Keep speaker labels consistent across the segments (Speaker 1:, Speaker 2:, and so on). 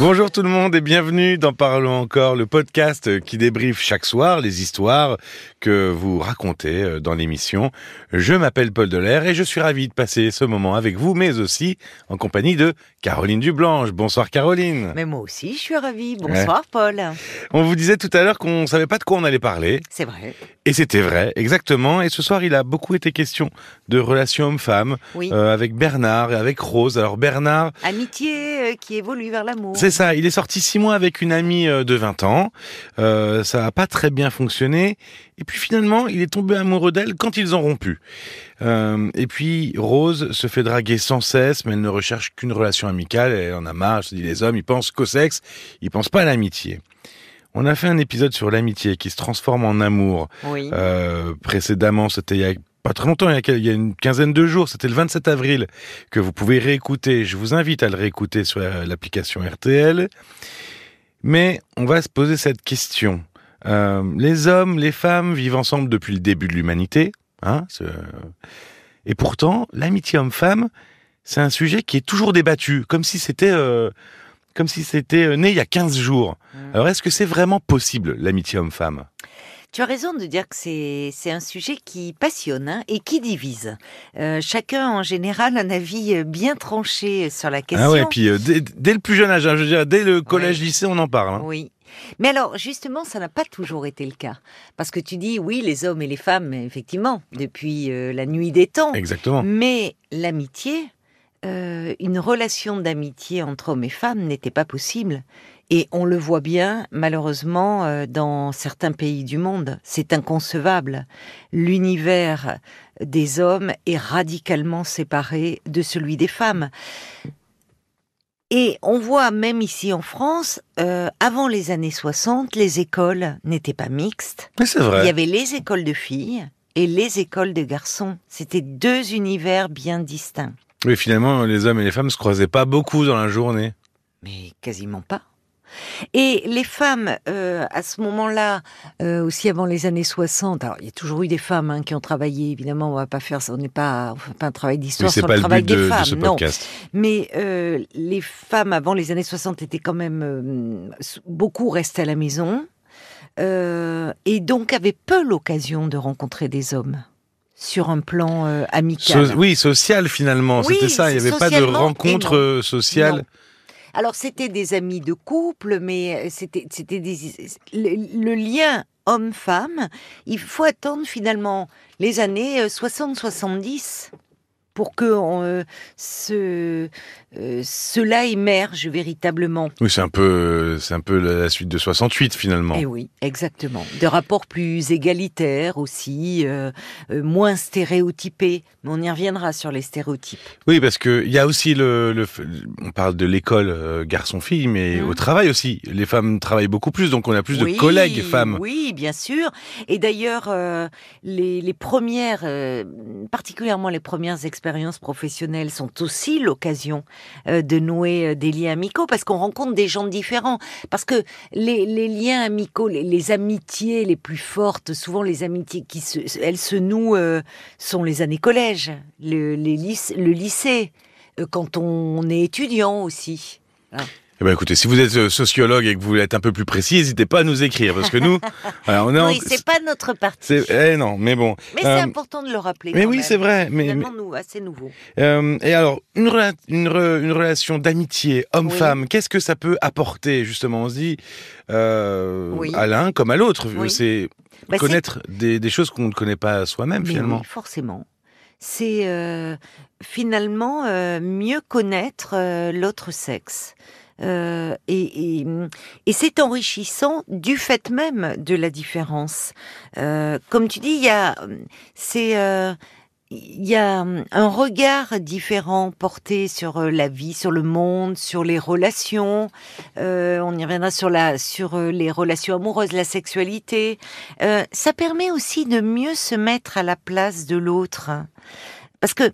Speaker 1: Bonjour tout le monde et bienvenue dans Parlons encore, le podcast qui débriefe chaque soir les histoires que vous racontez euh, dans l'émission. Je m'appelle Paul Delair et je suis ravi de passer ce moment avec vous, mais aussi en compagnie de Caroline Dublanche. Bonsoir Caroline.
Speaker 2: Mais moi aussi, je suis ravie. Bonsoir Paul.
Speaker 1: On vous disait tout à l'heure qu'on savait pas de quoi on allait parler.
Speaker 2: C'est vrai.
Speaker 1: Et c'était vrai, exactement. Et ce soir, il a beaucoup été question de relations hommes-femmes
Speaker 2: Oui.
Speaker 1: euh, avec Bernard et avec Rose. Alors Bernard,
Speaker 2: Amitié euh, qui évolue vers l'amour.
Speaker 1: C'est ça, il est sorti six mois avec une amie euh, de 20 ans. Euh, ça n'a pas très bien fonctionné. Et puis finalement, il est tombé amoureux d'elle quand ils ont rompu. Euh, et puis Rose se fait draguer sans cesse, mais elle ne recherche qu'une relation amicale. Elle en a marre. Je dis les hommes, ils pensent qu'au sexe, ils pensent pas à l'amitié. On a fait un épisode sur l'amitié qui se transforme en amour.
Speaker 2: Oui.
Speaker 1: Euh, précédemment, c'était il y a pas très longtemps, il y a, une quinzaine de jours, c'était le 27 avril, que vous pouvez réécouter. Je vous invite à le réécouter sur la- l'application RTL. Mais on va se poser cette question. Euh, les hommes, les femmes vivent ensemble depuis le début de l'humanité. Hein, et pourtant, l'amitié homme-femme, c'est un sujet qui est toujours débattu, comme si c'était... euh, comme si c'était euh, né il y a 15 jours.
Speaker 2: Mm.
Speaker 1: Alors est-ce que c'est vraiment possible, l'amitié homme-femme?
Speaker 2: Tu as raison de dire que c'est c'est un sujet qui passionne hein, et qui divise. Euh, chacun en général a un avis euh, bien tranché sur la question.
Speaker 1: Ah ouais, puis euh, dès, dès le plus jeune âge, hein, je veux dire, dès le collège-lycée, on en parle. hein.
Speaker 2: Oui. Mais alors, justement, ça n'a pas toujours été le cas. Parce que tu dis, oui, les hommes et les femmes, effectivement, depuis euh, la nuit des temps.
Speaker 1: Exactement.
Speaker 2: Mais l'amitié, euh, une relation d'amitié entre hommes et femmes n'était pas possible. Et on le voit bien, malheureusement, euh, dans certains pays du monde. C'est inconcevable. L'univers des hommes est radicalement séparé de celui des femmes. Et on voit même ici en France, euh, avant les années 60, les écoles n'étaient pas mixtes.
Speaker 1: Mais c'est
Speaker 2: Il y
Speaker 1: vrai.
Speaker 2: avait les écoles de filles et les écoles de garçons. C'était deux univers bien distincts.
Speaker 1: Oui, finalement, les hommes et les femmes se croisaient pas beaucoup dans la journée.
Speaker 2: Mais quasiment pas. Et les femmes, euh, à ce moment-là, euh, aussi avant les années 60, alors il y a toujours eu des femmes hein, qui ont travaillé, évidemment, on va pas faire ça, on n'est pas, on fait pas un travail d'histoire
Speaker 1: c'est
Speaker 2: sur
Speaker 1: pas
Speaker 2: le travail
Speaker 1: but
Speaker 2: des
Speaker 1: de
Speaker 2: femmes,
Speaker 1: ce
Speaker 2: non. Mais euh, les femmes avant les années 60 étaient quand même beaucoup restées à la maison et donc avaient peu l'occasion de rencontrer des hommes sur un plan amical.
Speaker 1: So- oui, social finalement,
Speaker 2: Oui,
Speaker 1: c'était ça. Il n'y avait pas de rencontre sociale.
Speaker 2: Non. Alors c'était des amis de couple, mais euh, c'était le, lien homme-femme. Il faut attendre finalement les années 60-70 pour que euh, ce, euh, cela émerge véritablement.
Speaker 1: Oui, c'est un peu, c'est un peu la suite de 68 finalement.
Speaker 2: Et oui, exactement. Des rapports plus égalitaires aussi, euh, euh, moins stéréotypés. Mais on y reviendra sur les stéréotypes.
Speaker 1: Oui, parce que il y a aussi le, on parle de l'école garçon-fille, mais
Speaker 2: Mhm.
Speaker 1: au travail aussi, les femmes travaillent beaucoup plus, donc on a plus
Speaker 2: Oui,
Speaker 1: de collègues femmes.
Speaker 2: Oui, bien sûr. Et d'ailleurs, les, les premières, particulièrement les premières expériences professionnelles, sont aussi l'occasion de nouer euh, des liens amicaux parce qu'on rencontre des gens différents. Parce que les, les liens amicaux, les, amitiés les plus fortes, souvent les amitiés qui se, elles se nouent, euh, sont les années collège, le, les le lycée, euh, quand on est étudiant aussi.
Speaker 1: Eh ben écoutez, si vous êtes euh, sociologue et que vous voulez être un peu plus précis, n'hésitez pas à nous écrire, parce que nous, on est en-
Speaker 2: Oui, c'est pas notre partie.
Speaker 1: eh non, mais bon.
Speaker 2: Mais
Speaker 1: Euh,
Speaker 2: c'est important de le rappeler.
Speaker 1: mais oui, c'est vrai, mais-
Speaker 2: Finalement, nous, assez nouveau.
Speaker 1: Euh, et alors, une, rela- une, re- une relation d'amitié homme-femme, qu'est-ce que ça peut apporter justement? On se dit euh,
Speaker 2: Oui.
Speaker 1: à l'un comme à l'autre.
Speaker 2: Oui.
Speaker 1: C'est
Speaker 2: Bah, c'est-
Speaker 1: connaître des, des choses qu'on ne connaît pas soi-même
Speaker 2: Mais
Speaker 1: finalement.
Speaker 2: oui, forcément. C'est euh, finalement euh, mieux connaître euh, l'autre sexe. Euh, et, c'est enrichissant du fait même de la différence. Euh, comme tu dis, il y a, c'est, euh, y a un regard différent porté sur la vie, sur le monde, sur les relations. On y reviendra sur la, sur les relations amoureuses, la sexualité. Ça permet aussi de mieux se mettre à la place de l'autre, parce que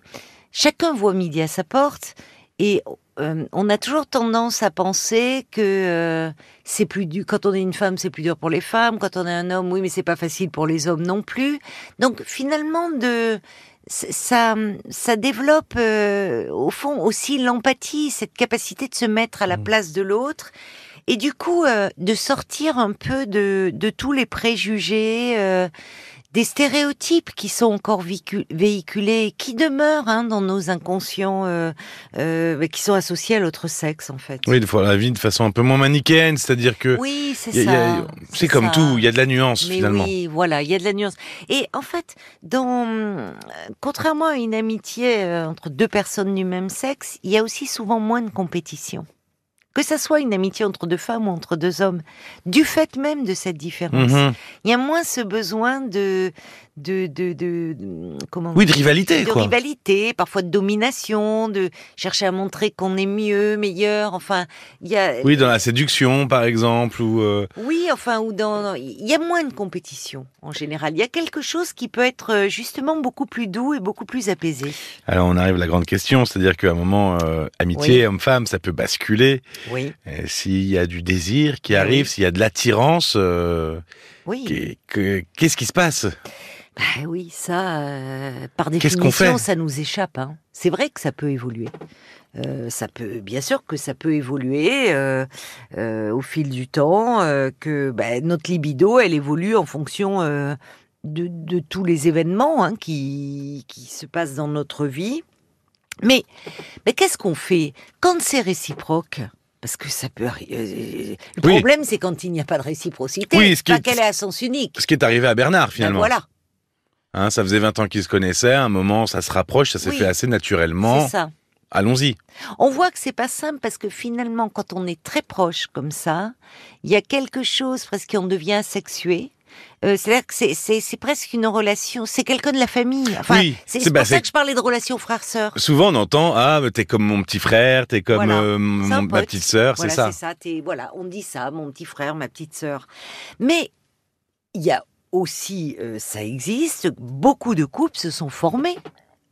Speaker 2: chacun voit midi à sa porte et euh, on a toujours tendance à penser que euh, c'est plus dur. Quand on est une femme, c'est plus dur pour les femmes. Quand on est un homme, oui, mais c'est pas facile pour les hommes non plus. Donc finalement, de ça, ça développe euh, au fond aussi l'empathie, cette capacité de se mettre à la
Speaker 1: Mmh.
Speaker 2: place de l'autre. Et du coup, de sortir un peu de, de tous les préjugés, des stéréotypes qui sont encore véhicu- véhiculés, qui demeurent hein, dans nos inconscients, euh, euh, qui sont associés à l'autre sexe, en fait.
Speaker 1: Oui, de voir la vie de façon un peu moins manichéenne, c'est-à-dire que
Speaker 2: Oui, c'est ça.
Speaker 1: c'est comme
Speaker 2: ça.
Speaker 1: tout, il y a de la nuance
Speaker 2: Mais
Speaker 1: finalement.
Speaker 2: oui, voilà, il y a de la nuance. Et en fait, dans, contrairement à une amitié euh, entre deux personnes du même sexe, il y a aussi souvent moins de compétition. Que ça soit une amitié entre deux femmes ou entre deux hommes, du fait même de cette différence,
Speaker 1: Mhm.
Speaker 2: il y a moins ce besoin de, de, de, de, de- comment
Speaker 1: Oui, de rivalité
Speaker 2: de
Speaker 1: quoi.
Speaker 2: rivalité, parfois de domination, de chercher à montrer qu'on est mieux, meilleur. Enfin, il y a
Speaker 1: Oui, dans la séduction par exemple ou euh,
Speaker 2: oui, enfin, ou dans, il y a moins de compétition en général. Il y a quelque chose qui peut être euh, justement beaucoup plus doux et beaucoup plus apaisé.
Speaker 1: Alors on arrive à la grande question, c'est-à-dire qu'à un moment, euh, amitié
Speaker 2: Oui.
Speaker 1: homme-femme, ça peut basculer.
Speaker 2: Oui,
Speaker 1: S'il y a du désir qui
Speaker 2: Oui.
Speaker 1: arrive, s'il y a de l'attirance, euh,
Speaker 2: oui,
Speaker 1: qu'est- que- qu'est-ce qui se passe?
Speaker 2: Bah oui, ça, euh, par définition,
Speaker 1: fait?
Speaker 2: ça nous échappe. hein. C'est vrai que ça peut évoluer. Euh, ça peut, bien sûr que ça peut évoluer euh, au fil du temps, que bah, notre libido, elle évolue en fonction de, de tous les événements hein, qui, qui se passent dans notre vie. Mais, mais qu'est-ce qu'on fait? Quand c'est réciproque parce que ça peut arriver. Le
Speaker 1: Oui.
Speaker 2: problème, c'est quand il n'y a pas de réciprocité,
Speaker 1: Oui, ce qui
Speaker 2: pas
Speaker 1: est-
Speaker 2: qu'elle est à sens unique.
Speaker 1: Ce qui est arrivé à Bernard
Speaker 2: Ben
Speaker 1: finalement.
Speaker 2: voilà,
Speaker 1: Hein, ça faisait 20 ans qu'ils se connaissaient, à un moment ça se rapproche, ça s'est
Speaker 2: Oui.
Speaker 1: fait assez naturellement.
Speaker 2: c'est ça.
Speaker 1: Allons-y.
Speaker 2: On voit que c'est pas simple parce que finalement, quand on est très proche comme ça, il y a quelque chose presque qui en devient asexué. Euh, C'est-à-dire que c'est- presque une relation, c'est quelqu'un de la famille. Enfin,
Speaker 1: Oui,
Speaker 2: c'est
Speaker 1: c'est bah,
Speaker 2: pour ça que je parlais de relation frère-sœur.
Speaker 1: Souvent on entend ah t'es comme mon petit frère, t'es comme
Speaker 2: Voilà.
Speaker 1: euh, mon- ma petite sœur,
Speaker 2: Voilà,
Speaker 1: c'est ça.
Speaker 2: c'est ça. t'es- voilà, on dit ça, mon petit frère, ma petite sœur. Mais il y a aussi, euh, ça existe, beaucoup de couples se sont formés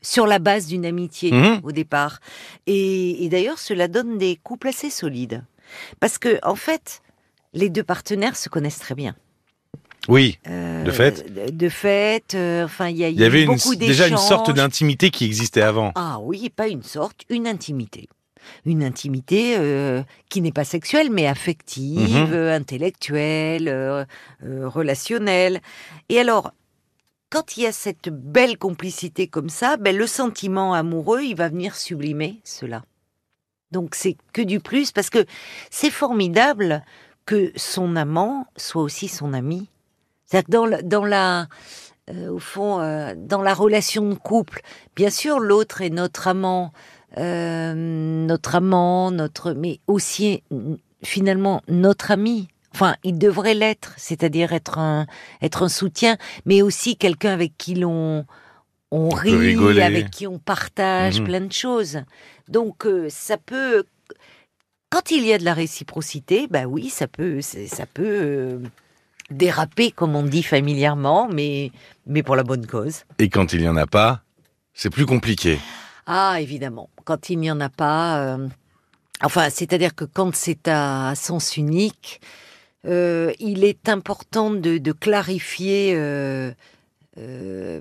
Speaker 2: sur la base d'une amitié
Speaker 1: Mhm.
Speaker 2: au départ. Et, et d'ailleurs, cela donne des couples assez solides. Parce que, en fait, les deux partenaires se connaissent très bien.
Speaker 1: Oui,
Speaker 2: Euh,
Speaker 1: De fait
Speaker 2: De, fait, euh, enfin, il y
Speaker 1: avait une-
Speaker 2: beaucoup
Speaker 1: déjà une sorte d'intimité qui existait avant.
Speaker 2: Ah oui, pas une sorte, une intimité. Une intimité euh, qui n'est pas sexuelle, mais affective,
Speaker 1: Mhm.
Speaker 2: intellectuelle, relationnelle. Et alors, quand il y a cette belle complicité comme ça, ben, le sentiment amoureux, il va venir sublimer cela. Donc c'est que du plus, parce que c'est formidable que son amant soit aussi son ami. C'est-à-dire que dans, la- dans la, euh, au fond, euh, dans la relation de couple, bien sûr, l'autre est notre amant, euh, notre amant, notre, mais aussi mm, finalement notre ami. Enfin, il devrait l'être, c'est-à-dire être un, être un soutien, mais aussi quelqu'un avec qui l'on on rit, avec qui on partage
Speaker 1: Mhm.
Speaker 2: plein de choses. Donc ça peut, quand il y a de la réciprocité, bah oui, ça peut, ça peut déraper, comme on dit familièrement, mais mais pour la bonne cause.
Speaker 1: Et quand il y en a pas, c'est plus compliqué.
Speaker 2: Ah, évidemment. Quand il n'y en a pas, euh, enfin, c'est-à-dire que quand c'est à sens unique, euh, il est important de, de clarifier. euh, euh,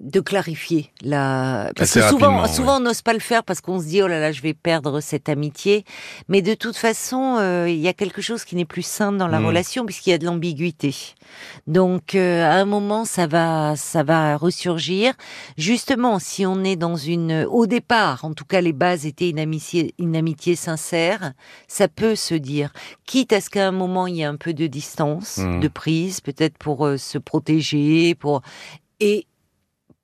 Speaker 2: de clarifier la parce
Speaker 1: Assez
Speaker 2: que souvent souvent on n'ose pas le faire parce qu'on se dit oh là là je vais perdre cette amitié. Mais de toute façon euh, il y a quelque chose qui n'est plus sain dans la
Speaker 1: Mm.
Speaker 2: relation puisqu'il y a de l'ambiguïté. Donc euh, à un moment ça va ça va ressurgir. Justement, si on est dans une, au départ, en tout cas les bases étaient une amitié, une amitié sincère, ça peut se dire, quitte à ce qu'à un moment il y ait un peu de distance,
Speaker 1: Mhm.
Speaker 2: de prise, peut-être pour se protéger, pour et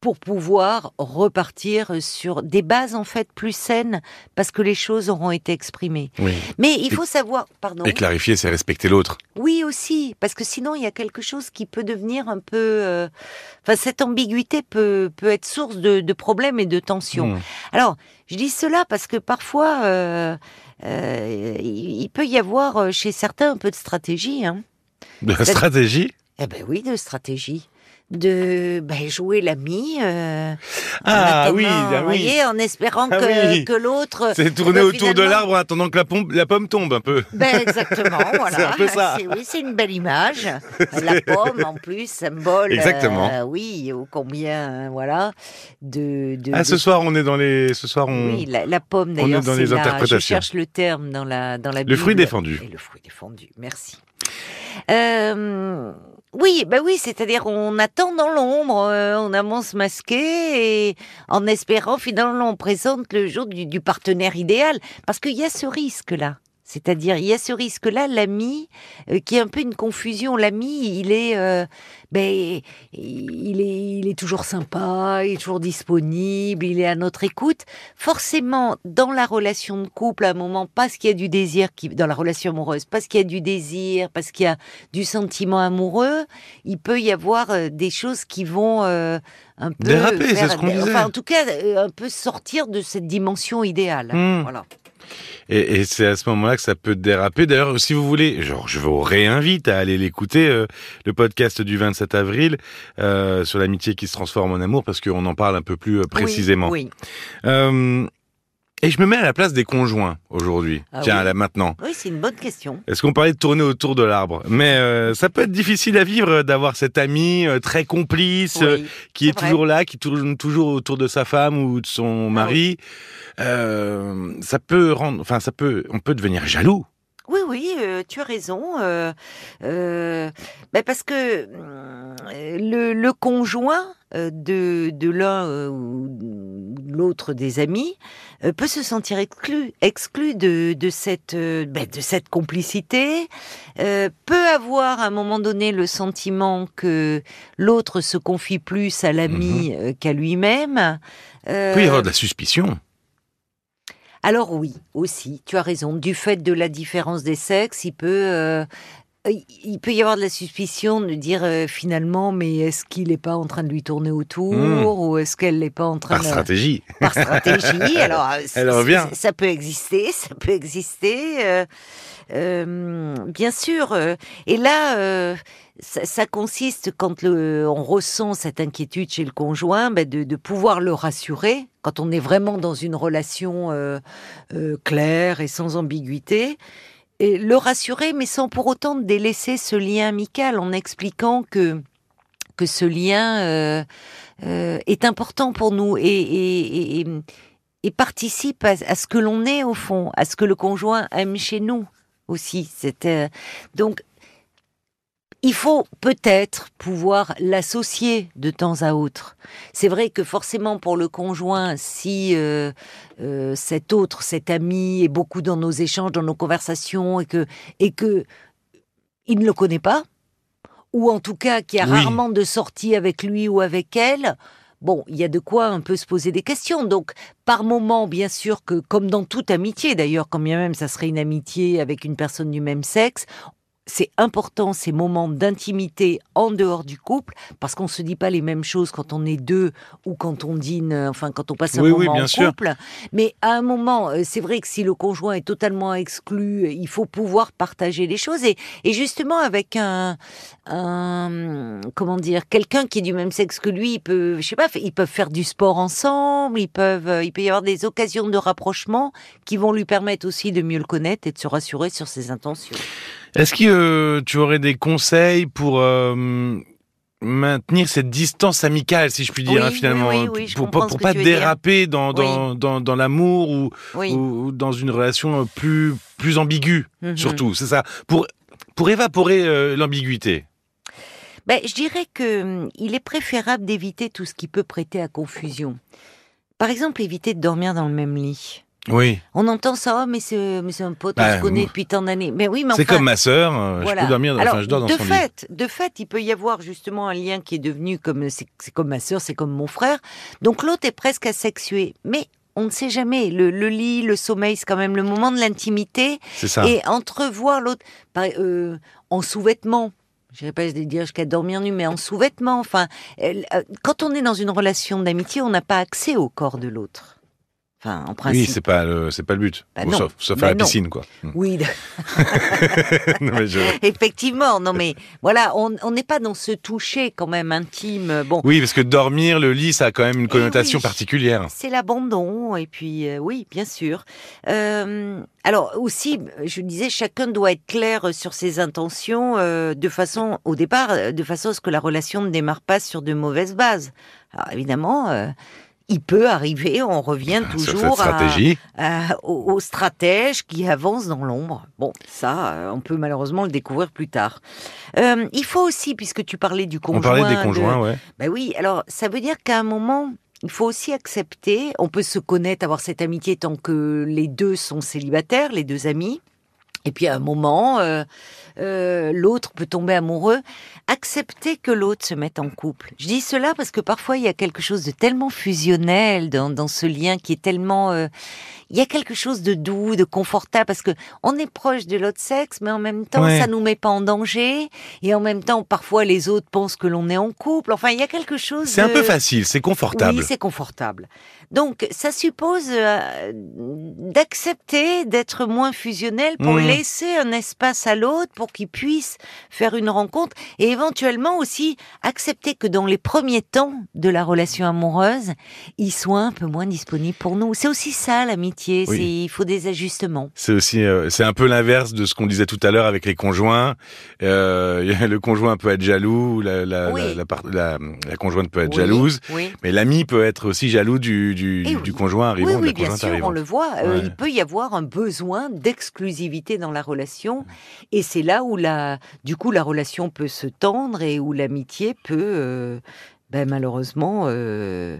Speaker 2: pour pouvoir repartir sur des bases en fait plus saines parce que les choses auront été exprimées.
Speaker 1: Oui.
Speaker 2: Mais il
Speaker 1: Et-
Speaker 2: faut savoir, pardon.
Speaker 1: Et clarifier, c'est respecter l'autre.
Speaker 2: Oui aussi, parce que sinon il y a quelque chose qui peut devenir un peu. euh, Enfin, cette ambiguïté peut peut être source de, de problèmes et de tensions.
Speaker 1: Hmm.
Speaker 2: Alors, je dis cela parce que parfois euh, euh, il peut y avoir chez certains un peu de stratégie. Hein.
Speaker 1: De la stratégie?
Speaker 2: Eh ben oui, de stratégie. De ben, jouer l'ami. euh,
Speaker 1: Ah
Speaker 2: attendant,
Speaker 1: oui, ah
Speaker 2: vous
Speaker 1: oui.
Speaker 2: voyez, en espérant
Speaker 1: Ah
Speaker 2: que,
Speaker 1: oui.
Speaker 2: que l'autre.
Speaker 1: C'est tourner
Speaker 2: ben,
Speaker 1: autour de l'arbre en attendant que la, pompe- la pomme tombe un peu.
Speaker 2: Ben exactement, voilà.
Speaker 1: C'est un peu ça.
Speaker 2: Oui, c'est une belle image. La pomme, en plus, symbole.
Speaker 1: Exactement.
Speaker 2: euh, oui, ô combien, voilà, de. de
Speaker 1: Ah, ce
Speaker 2: de-
Speaker 1: soir, on est dans les. Ce soir, on.
Speaker 2: Oui, la, la pomme
Speaker 1: on
Speaker 2: d'ailleurs.
Speaker 1: est dans les
Speaker 2: la-
Speaker 1: interprétations.
Speaker 2: Je cherche le terme dans la dans la.
Speaker 1: Le fruit
Speaker 2: Bible.
Speaker 1: défendu.
Speaker 2: Et le fruit défendu. Merci. Euh, oui, bah oui, c'est-à-dire on attend dans l'ombre, euh, on avance masqué et en espérant finalement on présente le jour du, du partenaire idéal, parce qu'il y a ce risque-là. C'est-à-dire, il y a ce risque-là, l'ami, euh, qui est un peu une confusion. L'ami, il est, euh, ben, il est, il est toujours sympa, il est toujours disponible, il est à notre écoute. Forcément, dans la relation de couple, à un moment, parce qu'il y a du désir, qui, dans la relation amoureuse, parce qu'il y a du désir, parce qu'il y a du sentiment amoureux, il peut y avoir euh, des choses qui vont un peu
Speaker 1: Déraper, c'est ce qu'on disait.
Speaker 2: Enfin, en tout cas, euh, un peu sortir de cette dimension idéale.
Speaker 1: Hmm.
Speaker 2: Voilà.
Speaker 1: Et, et c'est à ce moment-là que ça peut déraper. D'ailleurs, si vous voulez, genre, je vous réinvite à aller l'écouter, euh, le podcast du 27 avril euh, sur l'amitié qui se transforme en amour, parce qu'on en parle un peu plus précisément.
Speaker 2: Oui, oui.
Speaker 1: Euh, et je me mets à la place des conjoints aujourd'hui.
Speaker 2: Ah
Speaker 1: Tiens,
Speaker 2: oui.
Speaker 1: là maintenant.
Speaker 2: Oui, c'est une bonne question.
Speaker 1: Est-ce qu'on parlait de tourner autour de l'arbre? Mais euh, ça peut être difficile à vivre d'avoir cet ami euh, très complice, euh, qui est toujours là, qui tourne toujours autour de sa femme ou de son
Speaker 2: Ah
Speaker 1: mari. Euh, ça peut rendre, enfin, ça peut, on peut devenir jaloux.
Speaker 2: Oui, oui, euh, tu as raison. euh, euh, ben parce que euh, le, le conjoint de, de l'un ou l'autre des amis peut se sentir exclu, exclu de, de, cette, ben, de cette complicité, peut avoir à un moment donné le sentiment que l'autre se confie plus à l'ami euh, qu'à lui-même.
Speaker 1: Il peut y avoir de la suspicion.
Speaker 2: Alors oui, aussi, tu as raison. Du fait de la différence des sexes, il peut, euh, il peut y avoir de la suspicion de dire euh, finalement, mais est-ce qu'il n'est pas en train de lui tourner autour
Speaker 1: Hmm.
Speaker 2: ou est-ce qu'elle n'est pas en train
Speaker 1: Par
Speaker 2: de
Speaker 1: stratégie.
Speaker 2: par stratégie Alors, euh,
Speaker 1: Elle revient.
Speaker 2: ça peut exister, ça peut exister, euh, euh, bien sûr. et là, ça, ça consiste quand le, on ressent cette inquiétude chez le conjoint, ben, de, de pouvoir le rassurer quand on est vraiment dans une relation claire et sans ambiguïté. Le rassurer, mais sans pour autant délaisser ce lien amical, en expliquant que ce lien euh, euh, est important pour nous et, participe à, ce que l'on est au fond, à ce que le conjoint aime chez nous aussi. Euh, donc, il faut peut-être pouvoir l'associer de temps à autre. C'est vrai que forcément pour le conjoint, si euh, euh, cet autre, cet ami est beaucoup dans nos échanges, dans nos conversations et que et que il ne le connaît pas, ou en tout cas qu'il y a
Speaker 1: Oui.
Speaker 2: rarement de sortie avec lui ou avec elle, bon, il y a de quoi un peu se poser des questions. Donc, par moment, bien sûr que, comme dans toute amitié d'ailleurs, quand bien même ça serait une amitié avec une personne du même sexe, c'est important ces moments d'intimité en dehors du couple, parce qu'on se dit pas les mêmes choses quand on est deux ou quand on dîne, euh, enfin quand on passe un
Speaker 1: Oui, oui,
Speaker 2: moment
Speaker 1: bien
Speaker 2: en
Speaker 1: sûr.
Speaker 2: couple. Mais à un moment, euh, c'est vrai que si le conjoint est totalement exclu, il faut pouvoir partager les choses et, et justement avec un, un comment dire, quelqu'un qui est du même sexe que lui, il peut, je sais pas, ils peuvent faire du sport ensemble, ils peuvent, euh, il peut y avoir des occasions de rapprochement qui vont lui permettre aussi de mieux le connaître et de se rassurer sur ses intentions.
Speaker 1: Est-ce que euh, tu aurais des conseils pour euh, maintenir cette distance amicale, si je puis dire,
Speaker 2: Oui,
Speaker 1: hein, finalement,
Speaker 2: oui, oui, je
Speaker 1: pour, pour pas déraper dans, dans, dans, dans l'amour ou, dans une relation euh, plus, plus ambiguë,
Speaker 2: Mhm.
Speaker 1: surtout, c'est ça, pour, pour évaporer euh, l'ambiguïté.
Speaker 2: Ben, je dirais que hum, il est préférable d'éviter tout ce qui peut prêter à confusion. Par exemple, éviter de dormir dans le même lit.
Speaker 1: Oui,
Speaker 2: On entend ça, oh, mais c'est un pote, on
Speaker 1: Bah,
Speaker 2: se connaît depuis tant d'années. Mais oui, mais
Speaker 1: c'est
Speaker 2: enfin,
Speaker 1: comme ma sœur, euh, je
Speaker 2: voilà.
Speaker 1: peux dormir,
Speaker 2: Alors,
Speaker 1: enfin je dors dans
Speaker 2: de
Speaker 1: son lit.
Speaker 2: fait, de fait, il peut y avoir justement un lien qui est devenu comme c'est comme ma sœur, c'est comme mon frère. Donc l'autre est presque asexué, mais on ne sait jamais. Le, le lit, le sommeil, c'est quand même le moment de l'intimité
Speaker 1: C'est ça.
Speaker 2: et entrevoir l'autre euh, en sous-vêtements. Je dirais pas de dire jusqu'à dormir nu, mais en sous-vêtements. Enfin, euh, quand on est dans une relation d'amitié, on n'a pas accès au corps de l'autre. Enfin, en principe.
Speaker 1: Oui, c'est pas le, c'est pas le but.
Speaker 2: Bah non.
Speaker 1: sauf sauf
Speaker 2: Bah
Speaker 1: à la
Speaker 2: non.
Speaker 1: piscine, quoi. Hmm.
Speaker 2: Oui,
Speaker 1: Non, mais je-
Speaker 2: effectivement. Non, mais voilà, on n'est pas dans ce toucher quand même intime. Bon,
Speaker 1: Oui, parce que dormir, le lit, ça a quand même une
Speaker 2: Eh
Speaker 1: connotation
Speaker 2: oui.
Speaker 1: particulière.
Speaker 2: C'est l'abandon, et puis euh, oui, bien sûr. Euh, alors aussi, je disais, chacun doit être clair sur ses intentions euh, de façon, au départ, de façon à ce que la relation ne démarre pas sur de mauvaises bases. Alors évidemment, il peut arriver, on revient
Speaker 1: cette
Speaker 2: toujours à, à- aux, aux stratèges qui avancent dans l'ombre. Bon, ça, euh, on peut malheureusement le découvrir plus tard. Euh, il faut aussi, puisque tu parlais du conjoint,
Speaker 1: On parlait des
Speaker 2: de-
Speaker 1: conjoints, ouais.
Speaker 2: ben oui, alors ça veut dire qu'à un moment, il faut aussi accepter, on peut se connaître, avoir cette amitié tant que les deux sont célibataires, les deux amis. Et puis à un moment, euh, euh, l'autre peut tomber amoureux. Accepter que l'autre se mette en couple. Je dis cela parce que parfois il y a quelque chose de tellement fusionnel dans, dans ce lien qui est tellement... euh, il y a quelque chose de doux, de confortable parce que on est proche de l'autre sexe, mais en même temps
Speaker 1: Ouais.
Speaker 2: ça nous met pas en danger. Et en même temps, parfois les autres pensent que l'on est en couple. Enfin, il y a quelque chose.
Speaker 1: C'est un peu facile, c'est confortable.
Speaker 2: oui, c'est confortable. Donc, ça suppose euh, d'accepter d'être moins fusionnel pour
Speaker 1: Mhm.
Speaker 2: Laisser un espace à l'autre pour qu'il puisse faire une rencontre et éventuellement aussi accepter que dans les premiers temps de la relation amoureuse, il soit un peu moins disponible pour nous. C'est aussi ça l'amitié,
Speaker 1: Oui.
Speaker 2: c'est il faut des ajustements.
Speaker 1: C'est aussi, euh, c'est un peu l'inverse de ce qu'on disait tout à l'heure avec les conjoints. Euh, le conjoint peut être jaloux, la, la,
Speaker 2: Oui.
Speaker 1: la, la par- la- la conjointe peut être
Speaker 2: Oui,
Speaker 1: jalouse, mais l'ami peut être aussi jaloux du, du, du conjoint arrivant,
Speaker 2: Oui, oui, bien sûr, on le voit. Euh,
Speaker 1: Ouais.
Speaker 2: il peut y avoir un besoin d'exclusivité dans la relation, et c'est là où la, du coup, la relation peut se tendre et où l'amitié peut, euh, ben, malheureusement, euh,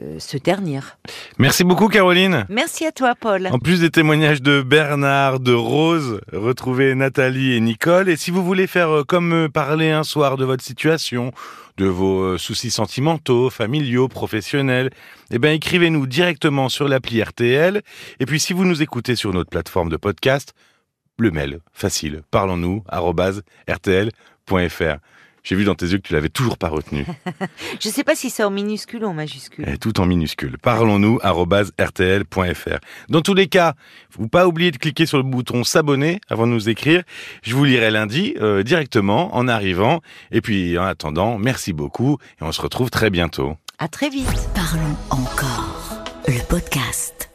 Speaker 2: euh, se ternir.
Speaker 1: Merci beaucoup, Caroline.
Speaker 2: Merci à toi, Paul.
Speaker 1: En plus des témoignages de Bernard, de Rose, retrouvez Nathalie et Nicole. Et si vous voulez faire comme parler un soir de votre situation, de vos soucis sentimentaux, familiaux, professionnels, eh ben écrivez-nous directement sur l'appli RTL. Et puis si vous nous écoutez sur notre plateforme de podcast, le mail, facile, parlons-nous, rtl.fr. J'ai vu dans tes yeux que tu l'avais toujours pas retenu.
Speaker 2: Je ne sais pas si c'est en minuscule ou en majuscule.
Speaker 1: Eh, tout en minuscule. Parlons-nous rtl.fr. Dans tous les cas, faut pas oublier de cliquer sur le bouton s'abonner avant de nous écrire. Je vous lirai lundi euh, directement en arrivant. Et puis en attendant, merci beaucoup et on se retrouve très bientôt.
Speaker 2: À très vite.
Speaker 3: Parlons encore. Le podcast.